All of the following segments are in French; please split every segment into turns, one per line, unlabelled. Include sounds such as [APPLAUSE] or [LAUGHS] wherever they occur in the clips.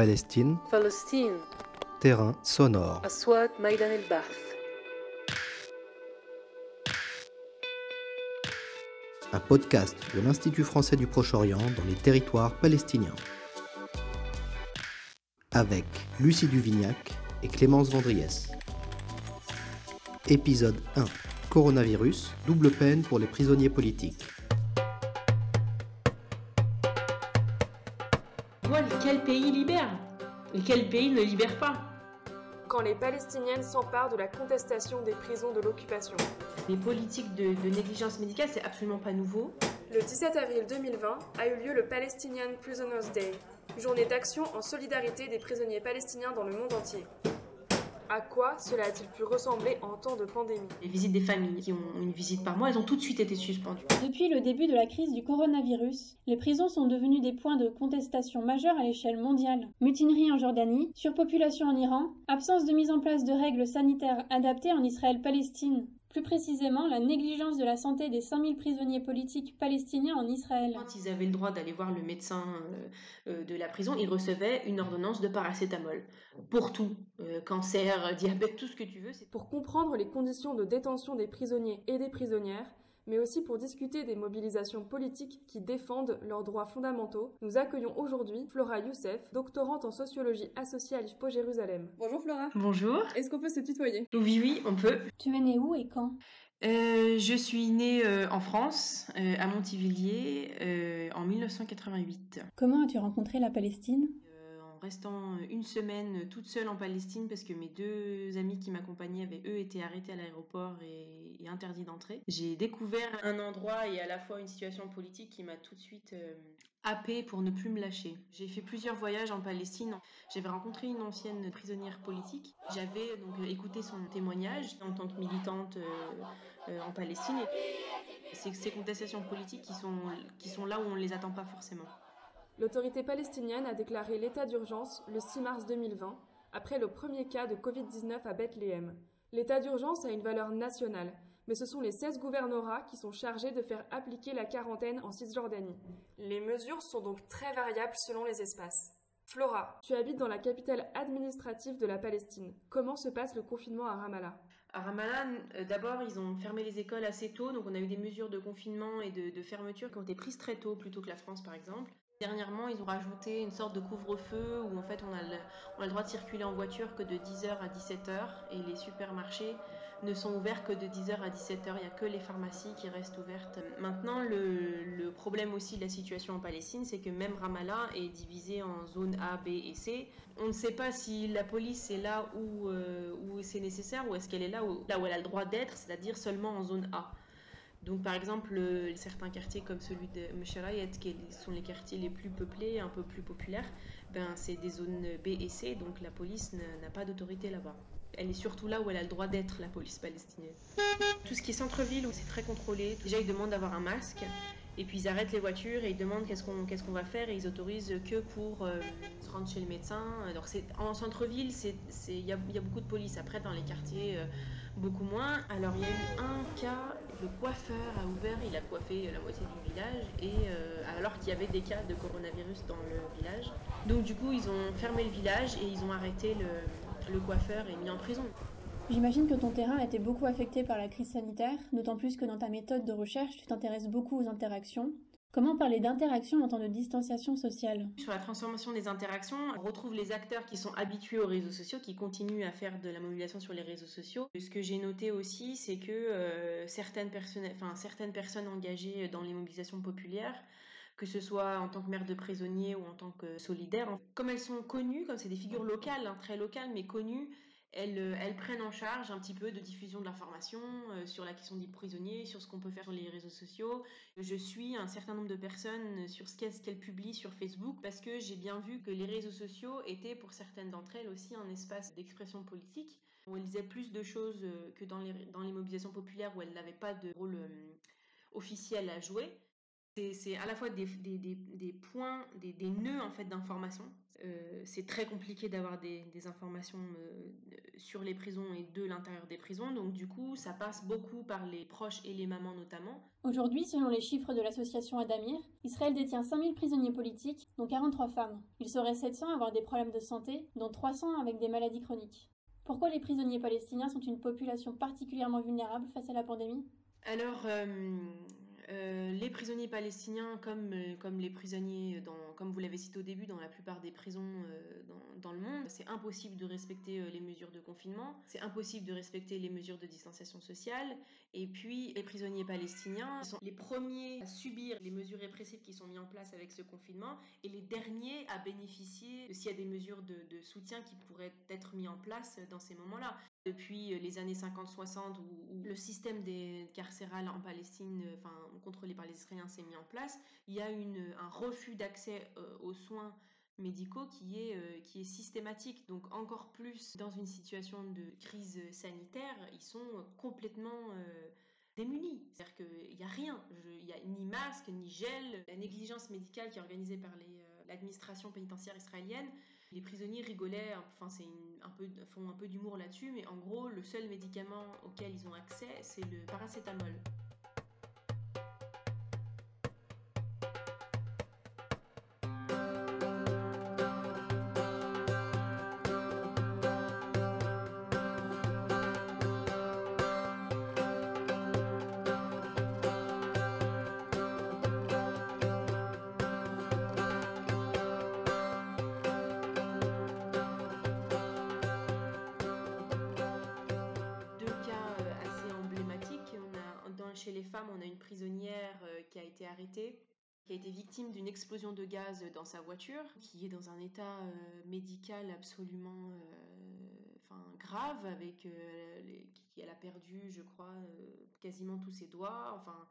Palestine,
Palestine,
terrain sonore. Un podcast de l'Institut français du Proche-Orient dans les territoires palestiniens. Avec Lucie Duvignac et Clémence Vendriès. Épisode 1. Coronavirus, double peine pour les prisonniers politiques.
Et quel pays ne libère pas
quand les Palestiniennes s'emparent de la contestation des prisons de l'occupation.
Les politiques de, de négligence médicale, c'est absolument pas nouveau.
Le 17 avril 2020 a eu lieu le Palestinian Prisoners Day, journée d'action en solidarité des prisonniers palestiniens dans le monde entier. À quoi cela a-t-il pu ressembler en temps de pandémie?
Les visites des familles qui ont une visite par mois, elles ont tout de suite été suspendues.
Depuis le début de la crise du coronavirus, les prisons sont devenues des points de contestation majeurs à l'échelle mondiale. Mutinerie en Jordanie, surpopulation en Iran, absence de mise en place de règles sanitaires adaptées en Israël-Palestine, plus précisément, la négligence de la santé des 5000 prisonniers politiques palestiniens en Israël.
Quand ils avaient le droit d'aller voir le médecin euh, de la prison, ils recevaient une ordonnance de paracétamol. Pour tout. Euh, cancer, [LAUGHS] diabète, tout ce que tu veux.
Pour comprendre les conditions de détention des prisonniers et des prisonnières, mais aussi pour discuter des mobilisations politiques qui défendent leurs droits fondamentaux, nous accueillons aujourd'hui Flora Youssef, doctorante en sociologie associée à l'IFPO Jérusalem.
Bonjour Flora.
Bonjour.
Est-ce qu'on peut se tutoyer?
Oui, oui, on peut.
Tu es née où et quand?
Euh, je suis née euh, en France, euh, à Montivilliers, en 1988.
Comment as-tu rencontré la Palestine?
Restant une semaine toute seule en Palestine parce que mes deux amis qui m'accompagnaient avaient eux été arrêtés à l'aéroport et, interdits d'entrer. J'ai découvert un endroit et à la fois une situation politique qui m'a tout de suite euh, happée pour ne plus me lâcher. J'ai fait plusieurs voyages en Palestine. J'avais rencontré une ancienne prisonnière politique. J'avais donc écouté son témoignage en tant que militante euh, euh, en Palestine. C'est ces contestations politiques qui sont, qui sont là où on ne les attend pas forcément.
L'autorité palestinienne a déclaré l'état d'urgence le 6 mars 2020, après le premier cas de Covid-19 à Bethléem. L'état d'urgence a une valeur nationale, mais ce sont les 16 gouvernorats qui sont chargés de faire appliquer la quarantaine en Cisjordanie. Les mesures sont donc très variables selon les espaces. Flora, tu habites dans la capitale administrative de la Palestine. Comment se passe le confinement à Ramallah?
À Ramallah, euh, d'abord, ils ont fermé les écoles assez tôt, donc on a eu des mesures de confinement et de, de fermeture qui ont été prises très tôt, plutôt que la France par exemple. Dernièrement, ils ont rajouté une sorte de couvre-feu où en fait on a, le, droit de circuler en voiture que de 10h à 17h et les supermarchés ne sont ouverts que de 10h à 17h. Il n'y a que les pharmacies qui restent ouvertes. Maintenant, le, problème aussi de la situation en Palestine, c'est que même Ramallah est divisé en zones A, B et C. On ne sait pas si la police est là où, euh, c'est nécessaire ou est-ce qu'elle est là où, là où elle a le droit d'être, c'est-à-dire seulement en zone A. Donc par exemple, certains quartiers comme celui de Mecharayet, qui sont les quartiers les plus peuplés, un peu plus populaires, ben, c'est des zones B et C, donc la police n'a pas d'autorité là-bas. Elle est surtout là où elle a le droit d'être, la police palestinienne. Tout ce qui est centre-ville, où c'est très contrôlé, déjà ils demandent d'avoir un masque, et puis ils arrêtent les voitures et ils demandent qu'est-ce qu'on qu'est-ce va faire et ils autorisent que pour euh, se rendre chez le médecin. Alors en centre-ville, il y a, y a, beaucoup de police. Après dans les quartiers, euh, beaucoup moins. Alors il y a eu un cas, le coiffeur a ouvert, il a coiffé la moitié du village et euh, alors qu'il y avait des cas de coronavirus dans le village. Donc du coup ils ont fermé le village et ils ont arrêté le, le coiffeur et mis en prison.
J'imagine que ton terrain a été beaucoup affecté par la crise sanitaire, d'autant plus que dans ta méthode de recherche, tu t'intéresses beaucoup aux interactions. Comment parler d'interaction en temps de distanciation sociale?
Sur la transformation des interactions, on retrouve les acteurs qui sont habitués aux réseaux sociaux, qui continuent à faire de la mobilisation sur les réseaux sociaux. Ce que j'ai noté aussi, c'est que euh, certaines, personnes, certaines personnes engagées dans les mobilisations populaires que ce soit en tant que mère de prisonniers ou en tant que solidaire. Comme elles sont connues, comme c'est des figures locales, hein, très locales, mais connues, elles, elles, prennent en charge un petit peu de diffusion de l'information euh, sur la question des prisonniers, sur ce qu'on peut faire sur les réseaux sociaux. Je suis un certain nombre de personnes sur ce qu'elles qu publient sur Facebook parce que j'ai bien vu que les réseaux sociaux étaient pour certaines d'entre elles aussi un espace d'expression politique où elles disaient plus de choses que dans les, mobilisations populaires où elles n'avaient pas de rôle euh, officiel à jouer. C'est à la fois des, des, points, des, des, nœuds en fait d'information. Euh, c'est très compliqué d'avoir des, informations euh, sur les prisons et de l'intérieur des prisons, donc du coup ça passe beaucoup par les proches et les mamans notamment.
Aujourd'hui, selon les chiffres de l'association Adamir, Israël détient 5000 prisonniers politiques, dont 43 femmes. Il serait 700 à avoir des problèmes de santé, dont 300 avec des maladies chroniques. Pourquoi les prisonniers palestiniens sont une population particulièrement vulnérable face à la pandémie?
Alors, euh, euh, les prisonniers palestiniens, comme, euh, comme les prisonniers, dans, comme vous l'avez cité au début, dans la plupart des prisons euh, dans, dans, le monde, c'est impossible de respecter les mesures de confinement, c'est impossible de respecter les mesures de distanciation sociale, et puis les prisonniers palestiniens sont les premiers à subir les mesures répressives qui sont mises en place avec ce confinement, et les derniers à bénéficier s'il y a des mesures de, de soutien qui pourraient être mises en place dans ces moments-là depuis les années 50-60 où, le système des carcéral en Palestine, enfin contrôlé par les Israéliens, s'est mis en place, il y a une, un refus d'accès euh, aux soins médicaux qui est, euh, systématique. Donc encore plus dans une situation de crise sanitaire, ils sont complètement euh, démunis. C'est-à-dire qu'il n'y a rien, il n'y a ni masque, ni gel. La négligence médicale qui est organisée par l'administration pénitentiaire israélienne les prisonniers rigolaient, enfin c'est un peu, font un peu d'humour là-dessus, mais en gros le seul médicament auquel ils ont accès c'est le paracétamol. Prisonnière euh, qui a été arrêtée, qui a été victime d'une explosion de gaz dans sa voiture, qui est dans un état euh, médical absolument euh, enfin, grave, avec qui elle a perdu, je crois, quasiment tous ses doigts. Enfin,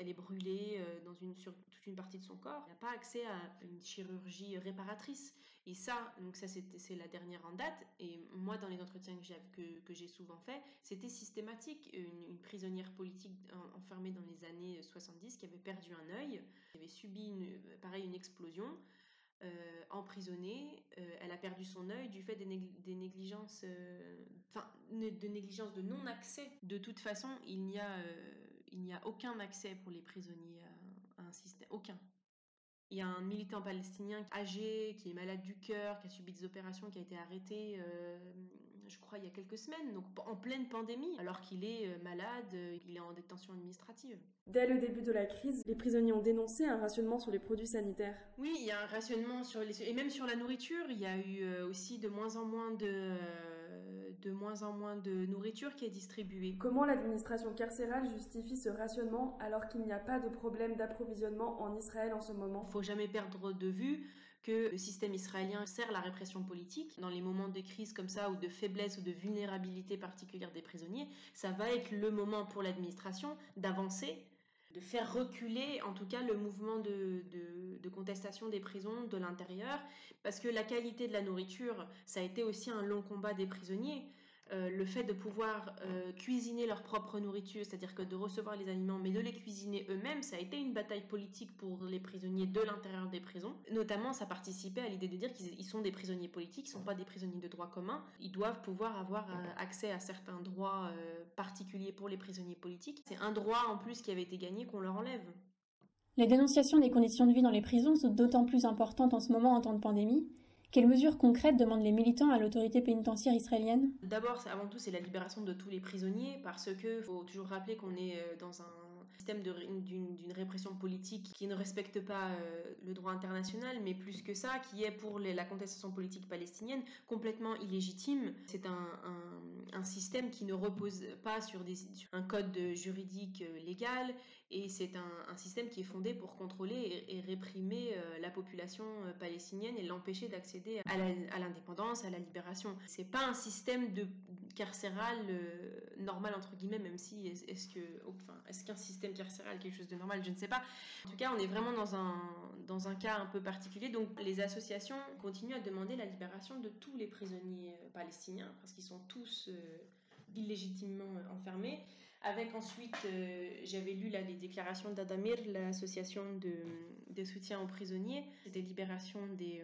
elle est brûlée euh, dans une, sur toute une partie de son corps. Elle n'a pas accès à une chirurgie réparatrice. Et ça, donc ça c'est la dernière en date. Et moi, dans les entretiens que, que, j'ai souvent fait, c'était systématique. Une, prisonnière politique enfermée dans les années 70 qui avait perdu un œil, qui avait subi une, pareil une explosion. Euh, emprisonnée, euh, elle a perdu son œil du fait des, négligences, enfin de négligence de non-accès. De toute façon, il n'y a il n'y a aucun accès pour les prisonniers à, un système, aucun. Il y a un militant palestinien âgé qui est malade du cœur, qui a subi des opérations, qui a été arrêté, euh, je crois, il y a quelques semaines, donc en pleine pandémie, alors qu'il est euh, malade, euh, il est en détention administrative.
Dès le début de la crise, les prisonniers ont dénoncé un rationnement sur les produits sanitaires.
Oui, il y a un rationnement sur les... Et même sur la nourriture, il y a eu aussi de moins en moins de de moins en moins de nourriture qui est distribuée.
Comment l'administration carcérale justifie ce rationnement alors qu'il n'y a pas de problème d'approvisionnement en Israël en ce moment?
Il faut jamais perdre de vue que le système israélien sert la répression politique. Dans les moments de crise comme ça, ou de faiblesse ou de vulnérabilité particulière des prisonniers, ça va être le moment pour l'administration d'avancer de faire reculer en tout cas le mouvement de, de, contestation des prisons de l'intérieur, parce que la qualité de la nourriture, ça a été aussi un long combat des prisonniers. Euh, le fait de pouvoir euh, cuisiner leur propre nourriture, c'est-à-dire que de recevoir les aliments, mais de les cuisiner eux-mêmes, ça a été une bataille politique pour les prisonniers de l'intérieur des prisons. Notamment, ça participait à l'idée de dire qu'ils sont des prisonniers politiques, ils ne sont pas des prisonniers de droit commun. Ils doivent pouvoir avoir euh, accès à certains droits particuliers pour les prisonniers politiques. C'est un droit en plus qui avait été gagné qu'on leur enlève.
La dénonciation des conditions de vie dans les prisons sont d'autant plus importantes en ce moment en temps de pandémie quelles mesures concrètes demandent les militants à l'autorité pénitentiaire israélienne?
D'abord, avant tout, c'est la libération de tous les prisonniers, parce que faut toujours rappeler qu'on est euh, dans un système d'une répression politique qui ne respecte pas euh, le droit international, mais plus que ça, qui est pour la contestation politique palestinienne complètement illégitime. C'est un, système qui ne repose pas sur, un code juridique euh, légal, et c'est un, système qui est fondé pour contrôler et, réprimer euh, la population palestinienne et l'empêcher d'accéder à l'indépendance, à, la libération. C'est pas un système de carcéral normal entre guillemets, même si est-ce que, enfin, est-ce qu'un système carcéral quelque chose de normal, je ne sais pas. En tout cas, on est vraiment dans un, dans un cas un peu particulier. Donc, les associations continuent à demander la libération de tous les prisonniers euh, palestiniens, parce qu'ils sont tous euh, illégitimement euh, enfermés. Avec ensuite, j'avais lu là, les déclarations d'Adamir, l'association de, soutien aux prisonniers, des libérations des,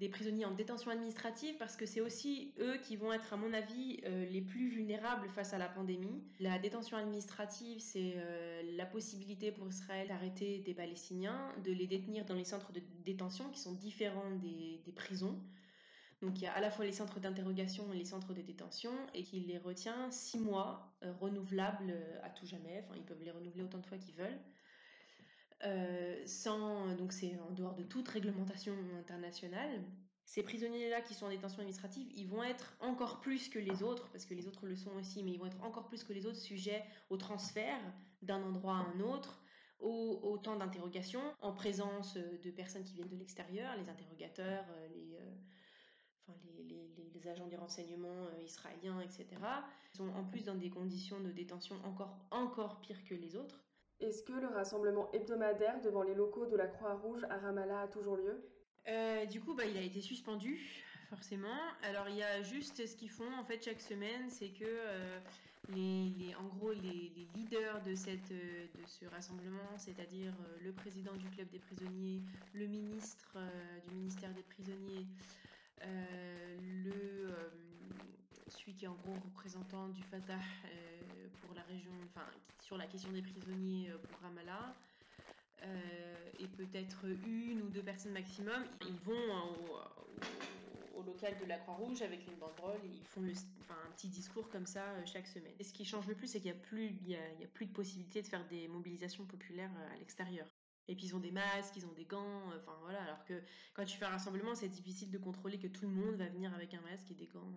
des prisonniers en détention administrative parce que c'est aussi eux qui vont être, à mon avis, euh, les plus vulnérables face à la pandémie. La détention administrative, c'est euh, la possibilité pour Israël d'arrêter des Palestiniens, de les détenir dans les centres de détention qui sont différents des, prisons. Donc il y a à la fois les centres d'interrogation et les centres de détention et qui les retient six mois, euh, renouvelables à tout jamais. Enfin, ils peuvent les renouveler autant de fois qu'ils veulent. Euh, sans, donc c'est en dehors de toute réglementation internationale. Ces prisonniers-là qui sont en détention administrative, ils vont être encore plus que les autres, parce que les autres le sont aussi, mais ils vont être encore plus que les autres sujets au transfert d'un endroit à un autre, au, temps d'interrogation, en présence de personnes qui viennent de l'extérieur, les interrogateurs, euh, les, euh, les, agents du renseignement israéliens, etc. Ils sont en plus dans des conditions de détention encore, encore pires que les autres.
Est-ce que le rassemblement hebdomadaire devant les locaux de la Croix-Rouge à Ramallah a toujours lieu?
Euh, Du coup, bah, il a été suspendu, forcément. Alors, il y a juste ce qu'ils font en fait chaque semaine, c'est que euh, les, en gros, les, leaders de, cette, de ce rassemblement, c'est-à-dire euh, le président du club des prisonniers, le ministre du ministère des prisonniers, le celui qui est en gros représentant du Fatah euh, pour la région, sur la question des prisonniers euh, pour Ramallah, euh, et peut-être une ou deux personnes maximum, ils vont au, local de la Croix-Rouge avec une banderole et ils font un petit discours comme ça chaque semaine. Et ce qui change le plus, c'est qu'il n'y a, plus, y plus de possibilité de faire des mobilisations populaires à l'extérieur. Et puis ils ont des masques, ils ont des gants, enfin voilà. Alors que quand tu fais un rassemblement, c'est difficile de contrôler que tout le monde va venir avec un masque et des gants.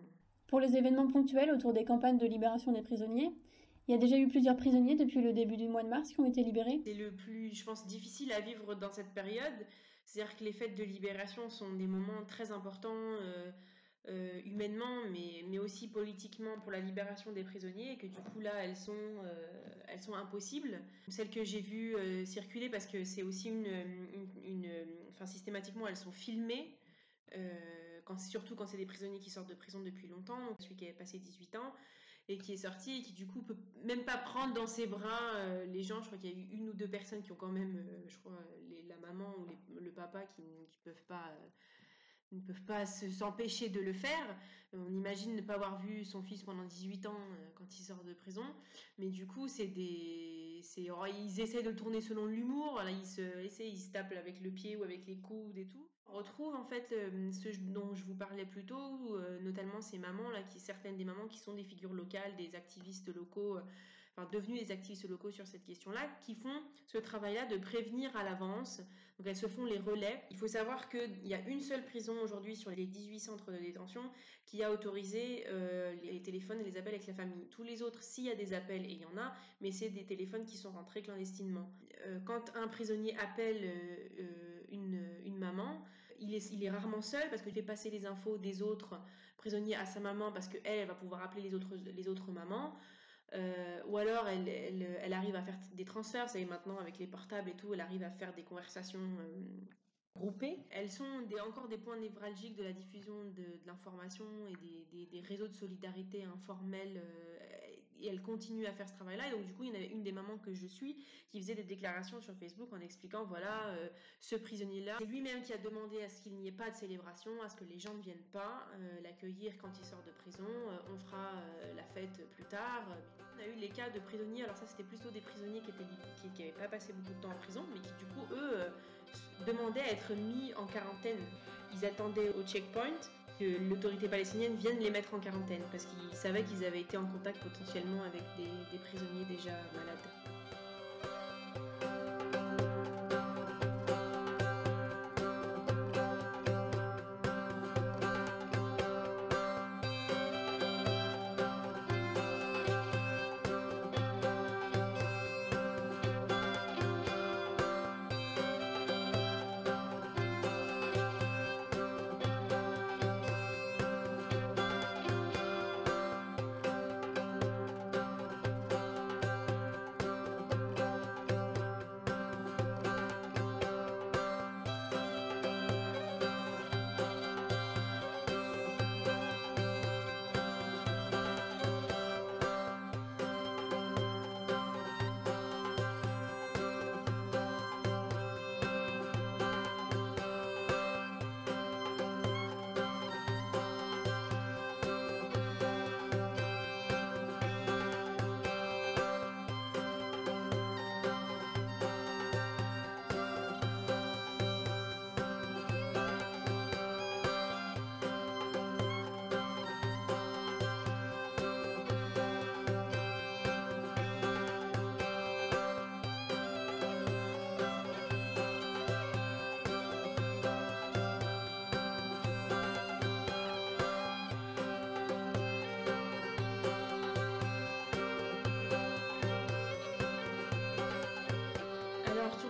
Pour les événements ponctuels autour des campagnes de libération des prisonniers, il y a déjà eu plusieurs prisonniers depuis le début du mois de mars qui ont été libérés.
C'est le plus, je pense, difficile à vivre dans cette période. C'est-à-dire que les fêtes de libération sont des moments très importants euh, euh, humainement, mais, mais aussi politiquement pour la libération des prisonniers, et que du coup là, elles sont, euh, elles sont impossibles. Celles que j'ai vues circuler, parce que c'est aussi une, enfin systématiquement, elles sont filmées. Euh, quand, surtout quand c'est des prisonniers qui sortent de prison depuis longtemps, celui qui a passé 18 ans et qui est sorti et qui du coup peut même pas prendre dans ses bras euh, les gens. Je crois qu'il y a eu une ou deux personnes qui ont quand même, euh, je crois, la maman ou le papa qui ne peuvent pas ne peuvent pas s'empêcher de le faire. On imagine ne pas avoir vu son fils pendant 18 ans quand il sort de prison. Mais du coup, c'est des. Oh, ils essaient de tourner selon l'humour. ils se, essaient, ils se tapent avec le pied ou avec les coudes et tout. On retrouve en fait euh, ce dont je vous parlais plus tôt, euh, notamment ces mamans là, qui certaines des mamans qui sont des figures locales, des activistes locaux, euh, devenus des activistes locaux sur cette question-là, qui font ce travail-là de prévenir à l'avance. Donc elles se font les relais. Il faut savoir qu'il y a une seule prison aujourd'hui sur les 18 centres de détention qui a autorisé les téléphones et les appels avec la famille. Tous les autres, s'il y a des appels, et il y en a, mais c'est des téléphones qui sont rentrés clandestinement. quand un prisonnier appelle une, une maman, il est, il est rarement seul parce qu'il fait passer les infos des autres prisonniers à sa maman parce qu'elle, elle va pouvoir appeler les autres, les autres mamans. Euh, ou alors elle, elle, arrive à faire des transferts, vous savez maintenant avec les portables et tout, elle arrive à faire des conversations euh, groupées. Elles sont des, encore des points névralgiques de la diffusion de, l'information et des, des, réseaux de solidarité informels euh, et elle continue à faire ce travail-là. Et donc, du coup, il y en avait une des mamans que je suis qui faisait des déclarations sur Facebook en expliquant voilà, euh, ce prisonnier-là, c'est lui-même qui a demandé à ce qu'il n'y ait pas de célébration, à ce que les gens ne viennent pas euh, l'accueillir quand il sort de prison. Euh, on fera la fête plus tard. On a eu les cas de prisonniers, alors ça, c'était plutôt des prisonniers qui n'avaient qui, pas passé beaucoup de temps en prison, mais qui, du coup, eux, demandaient à être mis en quarantaine. Ils attendaient au checkpoint l'autorité palestinienne vienne les mettre en quarantaine parce qu'ils savaient qu'ils avaient été en contact potentiellement avec des prisonniers déjà malades.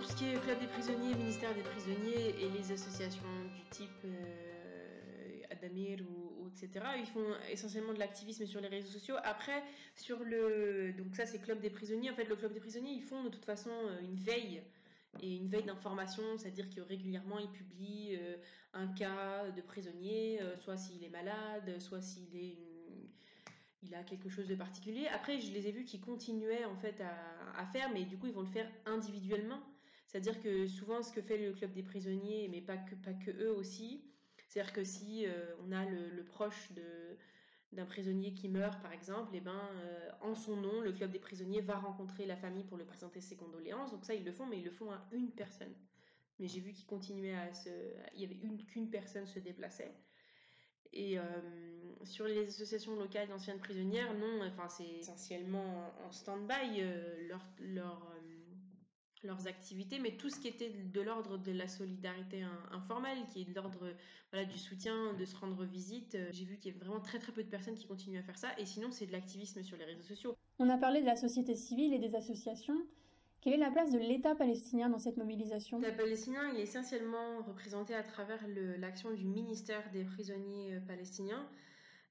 Club des prisonniers, ministère des prisonniers et les associations du type euh, Adamir ou, etc. Ils font essentiellement de l'activisme sur les réseaux sociaux. Après, sur le donc ça c'est Club des prisonniers. En fait, le Club des prisonniers, ils font de toute façon euh, une veille et une veille d'information, c'est-à-dire que régulièrement ils publient euh, un cas de prisonnier, soit s'il est malade, soit s'il est il a quelque chose de particulier. Après, je les ai vus qui continuaient en fait à, faire, mais du coup, ils vont le faire individuellement. C'est-à-dire que souvent, ce que fait le club des prisonniers, mais pas que, eux aussi, c'est-à-dire que si euh, on a le, proche d'un prisonnier qui meurt, par exemple, et eh ben, euh, en son nom, le club des prisonniers va rencontrer la famille pour lui présenter ses condoléances. Donc ça, ils le font, mais ils le font à une personne. Mais j'ai vu qu'ils continuaient à se... Il y avait une qu'une personne se déplaçait. Et euh, sur les associations locales d'anciennes prisonnières, non, enfin, c'est essentiellement en stand-by leur, leur leurs activités, mais tout ce qui était de l'ordre de la solidarité informelle, qui est de l'ordre voilà, du soutien, de se rendre visite. Euh, j'ai vu qu'il y a vraiment très très peu de personnes qui continuent à faire ça, et sinon c'est de l'activisme sur les réseaux sociaux.
On a parlé de la société civile et des associations. Quelle est la place de l'État palestinien dans cette mobilisation?
L'État palestinien il est essentiellement représenté à travers l'action du ministère des prisonniers euh, palestiniens.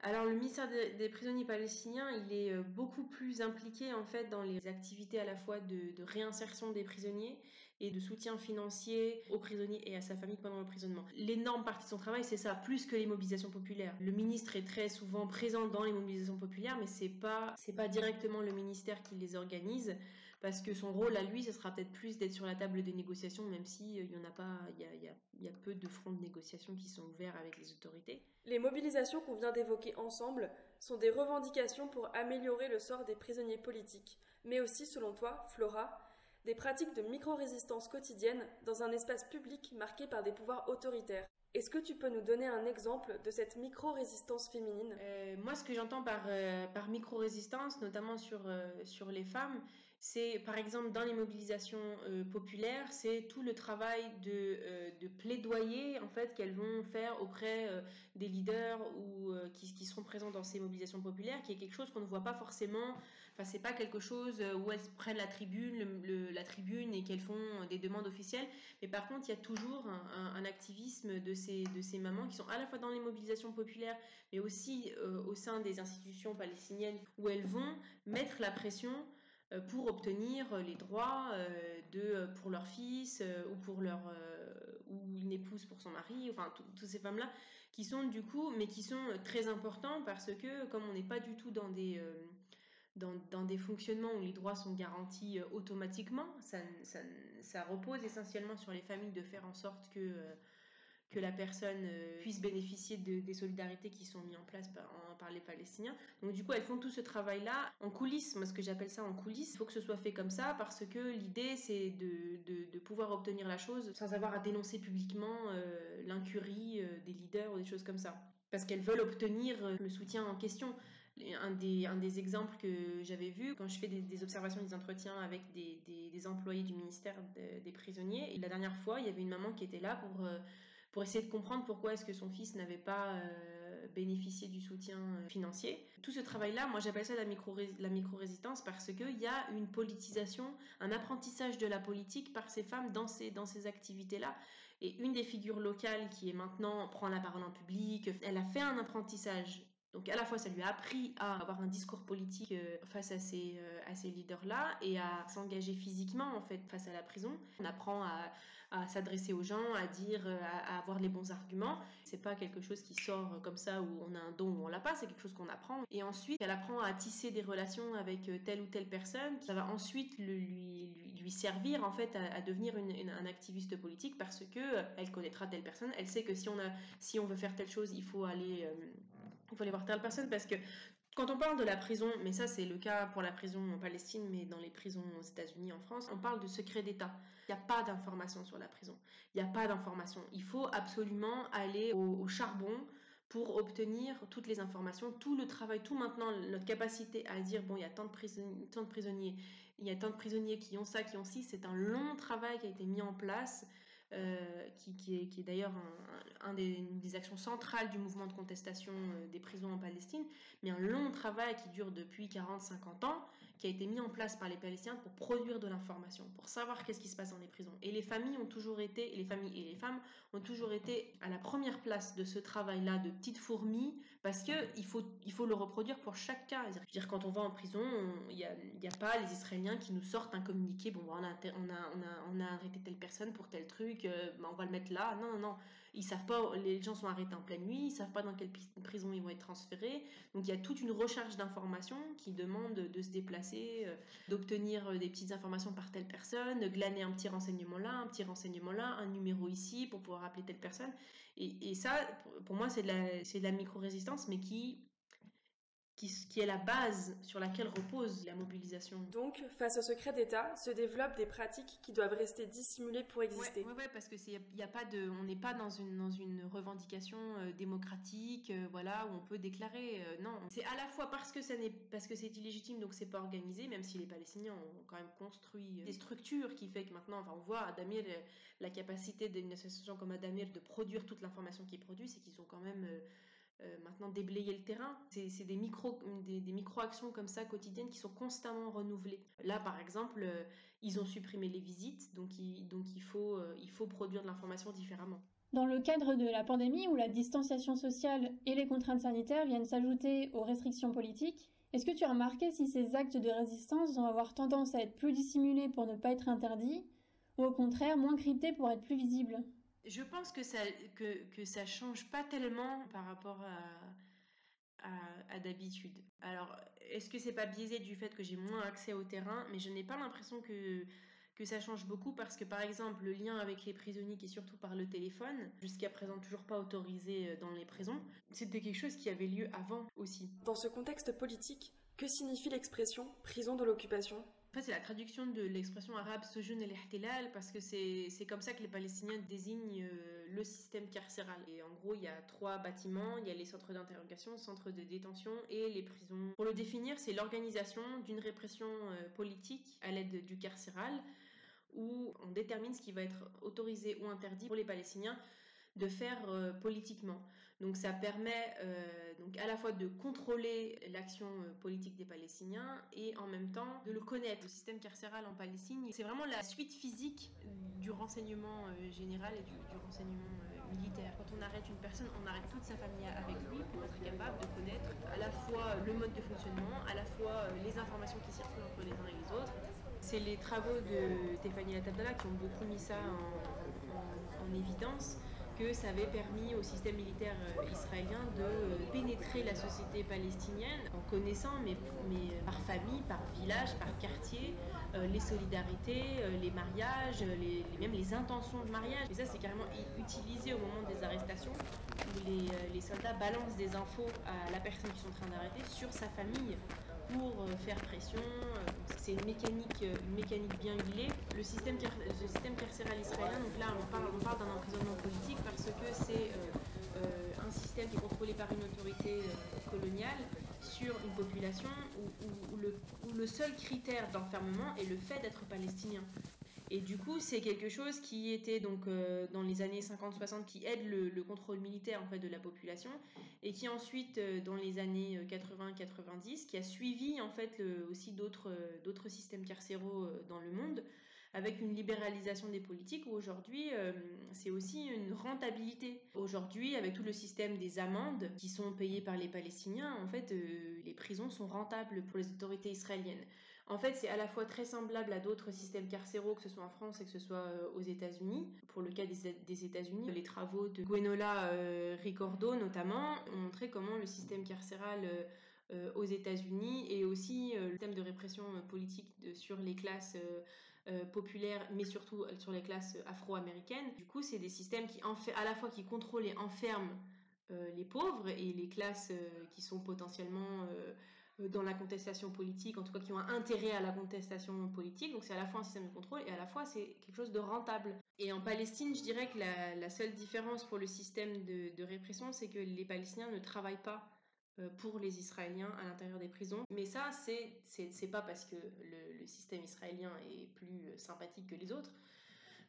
Alors le ministère des, prisonniers palestiniens, il est euh, beaucoup plus impliqué en fait dans les activités à la fois de, réinsertion des prisonniers et de soutien financier aux prisonniers et à sa famille pendant l'emprisonnement. L'énorme partie de son travail, c'est ça, plus que les mobilisations populaires. Le ministre est très souvent présent dans les mobilisations populaires, mais c'est pas c'est pas directement le ministère qui les organise parce que son rôle à lui, ce sera peut-être plus d'être sur la table des négociations, même si euh, il y en a pas, il y a, y a, peu de fronts de négociation qui sont ouverts avec les autorités.
Les mobilisations qu'on vient d'évoquer ensemble sont des revendications pour améliorer le sort des prisonniers politiques, mais aussi, selon toi, Flora, des pratiques de micro-résistance quotidienne dans un espace public marqué par des pouvoirs autoritaires. Est-ce que tu peux nous donner un exemple de cette micro-résistance féminine?
Euh, Moi, ce que j'entends par, euh, par micro-résistance, notamment sur, euh, sur les femmes, c'est par exemple dans les mobilisations populaires, c'est tout le travail de, de plaidoyer en fait qu'elles vont faire auprès des leaders ou qui, qui, seront présents dans ces mobilisations populaires, qui est quelque chose qu'on ne voit pas forcément. Enfin, c'est pas quelque chose où elles prennent la tribune, la tribune et qu'elles font des demandes officielles. Mais par contre, il y a toujours un, activisme de de ces mamans qui sont à la fois dans les mobilisations populaires, mais aussi euh, au sein des institutions palestiniennes où elles vont mettre la pression euh, pour obtenir les droits euh, de, pour leur fils ou pour leur ou une épouse pour son mari, enfin toutes ces femmes-là qui sont du coup, mais qui sont très importants parce que comme on n'est pas du tout dans des dans, des fonctionnements où les droits sont garantis automatiquement, ça, ça, repose essentiellement sur les familles de faire en sorte que que la personne euh, puisse bénéficier de, des solidarités qui sont mises en place par, les Palestiniens. Donc du coup, elles font tout ce travail-là en coulisses, moi ce que j'appelle ça en coulisses. Il faut que ce soit fait comme ça parce que l'idée c'est de, de, pouvoir obtenir la chose sans avoir à dénoncer publiquement euh, l'incurie euh, des leaders ou des choses comme ça. Parce qu'elles veulent obtenir le soutien en question. Un des, un des, exemples que j'avais vu quand je fais des, observations, des entretiens avec des, des employés du ministère des prisonniers. Et la dernière fois, il y avait une maman qui était là pour pour essayer de comprendre pourquoi est-ce que son fils n'avait pas euh, bénéficié du soutien euh, financier. Tout ce travail-là, moi j'appelle ça la micro-résistance parce qu'il y a une politisation, un apprentissage de la politique par ces femmes dans ces, dans ces activités-là. Et une des figures locales qui est maintenant prend la parole en public, elle a fait un apprentissage donc à la fois ça lui a appris à avoir un discours politique euh, face à ces, euh, à ces leaders-là et à s'engager physiquement en fait face à la prison. On apprend à, s'adresser aux gens, à dire, euh, à, avoir les bons arguments. C'est pas quelque chose qui sort comme ça où on a un don ou on l'a pas, c'est quelque chose qu'on apprend. Et ensuite elle apprend à tisser des relations avec telle ou telle personne. Ça va ensuite lui, lui, lui servir en fait à, devenir une, un activiste politique parce que elle connaîtra telle personne, elle sait que si on, a, si on veut faire telle chose, il faut aller, il faut aller voir telle personne parce que quand on parle de la prison, mais ça c'est le cas pour la prison en Palestine, mais dans les prisons aux États-Unis, en France, on parle de secret d'État. Il n'y a pas d'information sur la prison. Il n'y a pas d'information. Il faut absolument aller au, charbon pour obtenir toutes les informations, tout le travail, tout maintenant, notre capacité à dire, bon, il y a tant de, tant de prisonniers, il y a tant de prisonniers qui ont ça, qui ont ci, c'est un long travail qui a été mis en place euh, qui, est, d'ailleurs une des actions centrales du mouvement de contestation euh, des prisons en Palestine, mais un long travail qui dure depuis 40-50 ans, qui a été mis en place par les Palestiniens pour produire de l'information, pour savoir qu'est-ce qui se passe dans les prisons. Et les familles ont toujours été, les familles et les femmes ont toujours été à la première place de ce travail-là de petites fourmis, parce que il faut, il faut le reproduire pour chaque cas. Je veux dire, quand on va en prison, il n'y a, y a pas les Israéliens qui nous sortent un communiqué, bon, on a, on a, on a, on a arrêté telle personne pour tel truc, euh, ben, on va le mettre là. Non, non, non. Ils savent pas, les gens sont arrêtés en pleine nuit, ils savent pas dans quelle prison ils vont être transférés. Donc il y a toute une recherche d'informations qui demande de se déplacer, euh, d'obtenir euh, des petites informations par telle personne, de glaner un petit renseignement là, un petit renseignement là, un numéro ici pour pouvoir appeler telle personne. Et, ça, pour moi, c'est la, de la micro-résistance, mais qui qui, est la base sur laquelle repose la mobilisation.
Donc, face au secret d'État, se développent des pratiques qui doivent rester dissimulées pour exister.
Oui, ouais, parce que c'est, y a pas de, on n'est pas dans une, dans une revendication euh, démocratique, euh, voilà, où on peut déclarer. Euh, non, c'est à la fois parce que ça n'est, parce que c'est illégitime, donc c'est pas organisé, même si les Palestiniens ont quand même construit des structures qui fait que maintenant, enfin, on voit à Damir la capacité d'une association comme Adamir de produire toute l'information qu'ils produisent, c'est qu'ils ont quand même euh, maintenant déblayer le terrain. C'est des micro, des, micro actions comme ça quotidiennes qui sont constamment renouvelées. Là, par exemple, euh, ils ont supprimé les visites, donc il faut, euh, il faut produire de l'information différemment.
Dans le cadre de la pandémie où la distanciation sociale et les contraintes sanitaires viennent s'ajouter aux restrictions politiques, est-ce que tu as remarqué si ces actes de résistance vont avoir tendance à être plus dissimulés pour ne pas être interdits, ou au contraire moins cryptés pour être plus visibles?
Je pense que ça que, ça change pas tellement par rapport à, à, d'habitude. Alors, est-ce que c'est pas biaisé du fait que j'ai moins accès au terrain? Mais je n'ai pas l'impression que que ça change beaucoup parce que par exemple le lien avec les prisonniers qui est surtout par le téléphone, jusqu'à présent toujours pas autorisé euh, dans les prisons, c'était quelque chose qui avait lieu avant aussi.
Dans ce contexte politique, que signifie l'expression prison de l'occupation
en fait, c'est la traduction de l'expression arabe Sujun el parce que c'est comme ça que les Palestiniens désignent euh, le système carcéral. Et en gros, il y a trois bâtiments il y a les centres d'interrogation, centres de détention et les prisons. Pour le définir, c'est l'organisation d'une répression euh, politique à l'aide du carcéral où on détermine ce qui va être autorisé ou interdit pour les Palestiniens de faire euh, politiquement. Donc ça permet euh, donc à la fois de contrôler l'action euh, politique des Palestiniens et en même temps de le connaître. Le système carcéral en Palestine, c'est vraiment la suite physique du renseignement général et du, renseignement militaire. Quand on arrête une personne, on arrête toute sa famille avec lui pour être capable de connaître à la fois le mode de fonctionnement, à la fois les informations qui circulent entre les uns et les autres. C'est les travaux de Tefani Latabdala qui ont beaucoup mis ça en évidence que ça avait permis au système militaire euh, israélien de euh, pénétrer la société palestinienne en connaissant, mais, mais par famille, par village, par quartier, euh, les solidarités, les mariages, même les intentions de mariage. Et ça, c'est carrément utilisé au moment des arrestations, où les, les soldats balancent des infos à la personne qu'ils sont en train d'arrêter sur sa famille pour faire pression. C'est une mécanique, une mécanique bien huilée. Le système, le carcéral israélien, donc là on parle, d'un emprisonnement politique parce que c'est euh, euh, un système qui est contrôlé par une autorité euh, coloniale sur une population où, où le seul critère d'enfermement est le fait d'être palestinien. Et du coup, c'est quelque chose qui était donc euh, dans les années 50-60 qui aide le, contrôle militaire en fait de la population et qui ensuite euh, dans les années 80-90 euh, qui a suivi en fait aussi d'autres d'autres systèmes carcéraux dans le monde avec une libéralisation des politiques où aujourd'hui c'est aussi une rentabilité. Aujourd'hui, avec tout le système des amendes qui sont payées par les Palestiniens, en fait, les prisons sont rentables pour les autorités israéliennes. En fait, c'est à la fois très semblable à d'autres systèmes carcéraux, que ce soit en France et que ce soit euh, aux États-Unis. Pour le cas des, États-Unis, les travaux de Gwenola euh, Ricordo notamment ont montré comment le système carcéral euh, aux États-Unis et aussi le système de répression politique sur les classes populaires, mais surtout sur les classes afro-américaines. Du coup, c'est des systèmes qui, à la fois qui contrôlent et enferment les pauvres et les classes qui sont potentiellement dans la contestation politique, en tout cas qui ont intérêt à la contestation politique. Donc c'est à la fois un système de contrôle et à la fois c'est quelque chose de rentable. Et en Palestine, je dirais que la, seule différence pour le système de, répression, c'est que les Palestiniens ne travaillent pas euh, pour les Israéliens à l'intérieur des prisons. Mais ça, c'est c'est pas parce que le, le, système israélien est plus sympathique que les autres,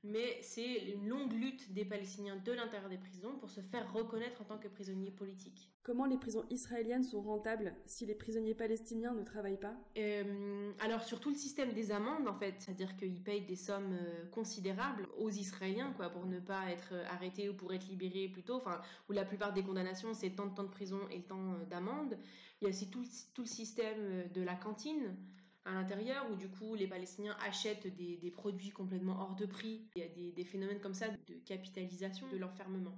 mais c'est une longue lutte des Palestiniens de l'intérieur des prisons pour se faire reconnaître en tant que prisonniers politiques.
Comment les prisons israéliennes sont rentables si les prisonniers palestiniens ne travaillent pas?
Euh, Alors sur tout le système des amendes en fait, c'est-à-dire qu'ils payent des sommes euh, considérables aux Israéliens quoi pour ne pas être euh, arrêtés ou pour être libérés plutôt, enfin où la plupart des condamnations c'est tant de temps de prison et temps d'amende. Il y a aussi tout, tout le système de la cantine à l'intérieur, où du coup les Palestiniens achètent des, produits complètement hors de prix. Il y a des, phénomènes comme ça de capitalisation de l'enfermement.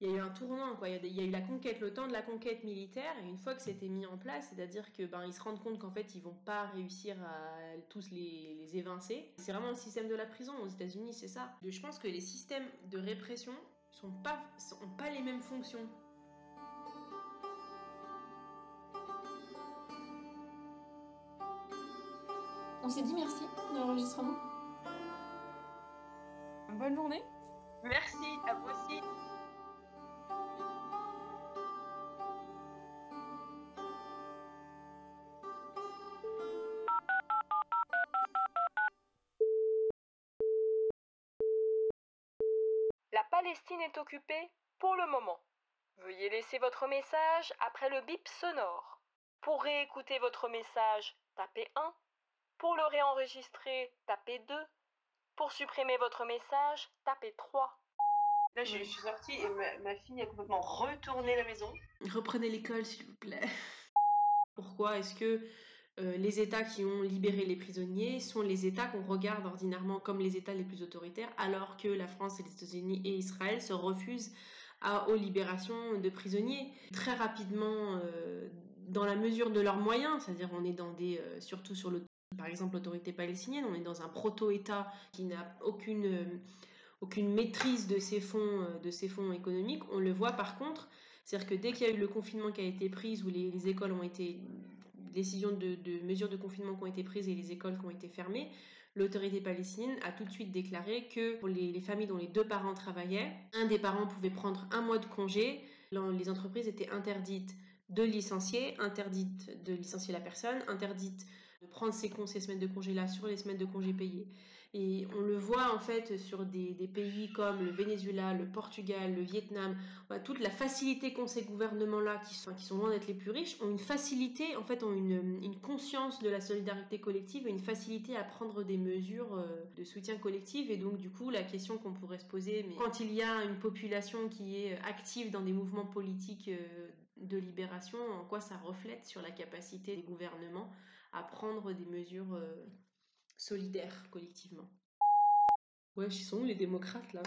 Il y a eu un tournant, quoi. Il y, a, eu la conquête, le temps de la conquête militaire, et une fois que c'était mis en place, c'est-à-dire que ben ils se rendent compte qu'en fait ils vont pas réussir à tous les, évincer. C'est vraiment le système de la prison aux États-Unis, c'est ça. Je pense que les systèmes de répression sont pas, pas les mêmes fonctions.
On s'est dit merci de l'enregistrement.
Bonne journée.
Merci, à vous aussi.
La Palestine est occupée pour le moment. Veuillez laisser votre message après le bip sonore. Pour réécouter votre message, tapez 1. Pour le réenregistrer, tapez 2. Pour supprimer votre message, tapez 3.
Là, je, suis sortie et ma, fille a complètement retourné la maison.
Reprenez l'école, s'il vous plaît. Pourquoi est-ce que euh, les États qui ont libéré les prisonniers sont les États qu'on regarde ordinairement comme les États les plus autoritaires, alors que la France et les États-Unis et Israël se refusent à, aux libérations de prisonniers? Très rapidement euh, dans la mesure de leurs moyens, c'est-à-dire on est dans des, euh, surtout sur le par exemple l'autorité palestinienne, on est dans un proto-État qui n'a aucune, euh, aucune maîtrise de ses, fonds, euh, de ses fonds économiques. On le voit par contre, c'est-à-dire que dès qu'il y a eu le confinement qui a été pris, ou les, écoles ont été, décisions de, mesures de confinement qui ont été prises et les écoles qui ont été fermées, l'autorité palestinienne a tout de suite déclaré que pour les, familles dont les deux parents travaillaient, un des parents pouvait prendre un mois de congé, les entreprises étaient interdites de licencier, interdites de licencier la personne, interdites prendre ces, ces semaines de congé là sur les semaines de congé payées. Et on le voit en fait sur des, pays comme le Venezuela, le Portugal, le Vietnam, toute la facilité qu'ont ces gouvernements-là, qui sont, qui sont loin d'être les plus riches, ont une facilité, en fait, ont une, une, conscience de la solidarité collective et une facilité à prendre des mesures euh, de soutien collectif. Et donc, du coup, la question qu'on pourrait se poser, mais quand il y a une population qui est active dans des mouvements politiques euh, de libération, en quoi ça reflète sur la capacité des gouvernements à prendre des mesures euh, solidaires collectivement. Ouais, ils sont où les démocrates là?